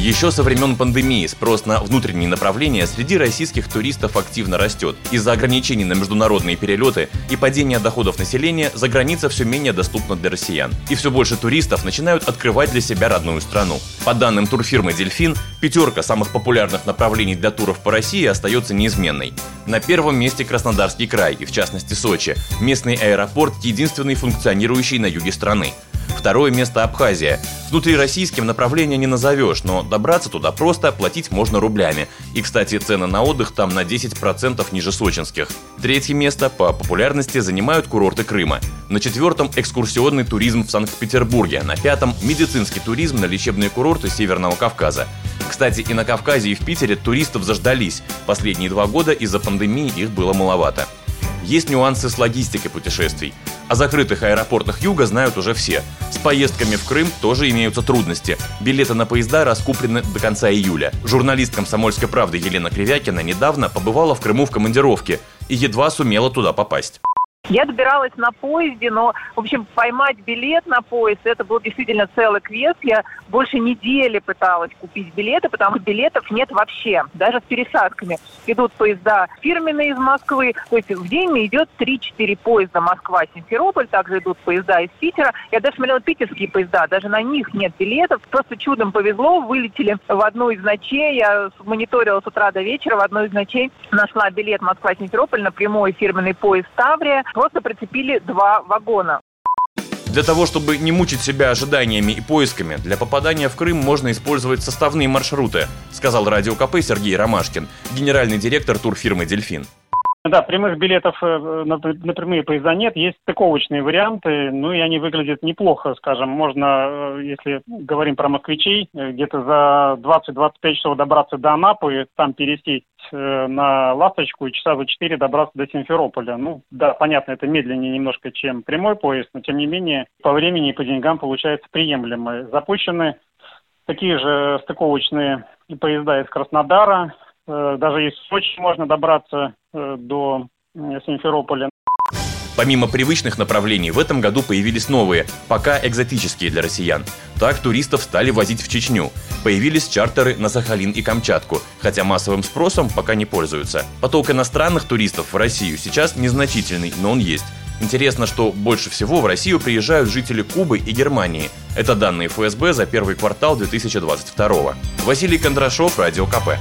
Еще со времен пандемии спрос на внутренние направления среди российских туристов активно растет. Из-за ограничений на международные перелеты и падения доходов населения за граница все менее доступна для россиян. И все больше туристов начинают открывать для себя родную страну. По данным турфирмы «Дельфин», пятерка самых популярных направлений для туров по России остается неизменной. На первом месте Краснодарский край, и в частности Сочи. Местный аэропорт – единственный функционирующий на юге страны. Второе место Абхазия. Внутри российским направления не назовешь, но добраться туда просто, платить можно рублями. И, кстати, цены на отдых там на 10% ниже сочинских. Третье место по популярности занимают курорты Крыма. На четвертом – экскурсионный туризм в Санкт-Петербурге. На пятом – медицинский туризм на лечебные курорты Северного Кавказа. Кстати, и на Кавказе, и в Питере туристов заждались. Последние два года из-за пандемии их было маловато. Есть нюансы с логистикой путешествий. О закрытых аэропортах Юга знают уже все. С поездками в Крым тоже имеются трудности. Билеты на поезда раскуплены до конца июля. Журналист «Комсомольской правды» Елена Кривякина недавно побывала в Крыму в командировке и едва сумела туда попасть. Я добиралась на поезде, но, в общем, поймать билет на поезд, это был действительно целый квест. Я больше недели пыталась купить билеты, потому что билетов нет вообще, даже с пересадками. Идут поезда фирменные из Москвы, то есть в день идет 3-4 поезда Москва-Симферополь, также идут поезда из Питера. Я даже смотрела питерские поезда, даже на них нет билетов. Просто чудом повезло, вылетели в одну из ночей. Я мониторила с утра до вечера, в одну из ночей нашла билет Москва-Симферополь на прямой фирменный поезд Таврия просто прицепили два вагона. Для того, чтобы не мучить себя ожиданиями и поисками, для попадания в Крым можно использовать составные маршруты, сказал Радио КП Сергей Ромашкин, генеральный директор турфирмы «Дельфин». Да, прямых билетов э, на, на прямые поезда нет, есть стыковочные варианты, ну и они выглядят неплохо, скажем, можно, э, если говорим про москвичей, э, где-то за 20-25 часов добраться до Анапы, там пересесть на «Ласточку» и часа за 4 добраться до Симферополя. Ну, да, понятно, это медленнее немножко, чем прямой поезд, но тем не менее по времени и по деньгам получается приемлемо. Запущены такие же стыковочные поезда из Краснодара, даже из Сочи можно добраться Э, до Симферополя. Помимо привычных направлений, в этом году появились новые, пока экзотические для россиян. Так туристов стали возить в Чечню. Появились чартеры на Сахалин и Камчатку, хотя массовым спросом пока не пользуются. Поток иностранных туристов в Россию сейчас незначительный, но он есть. Интересно, что больше всего в Россию приезжают жители Кубы и Германии. Это данные ФСБ за первый квартал 2022 Василий Кондрашов, Радио КП.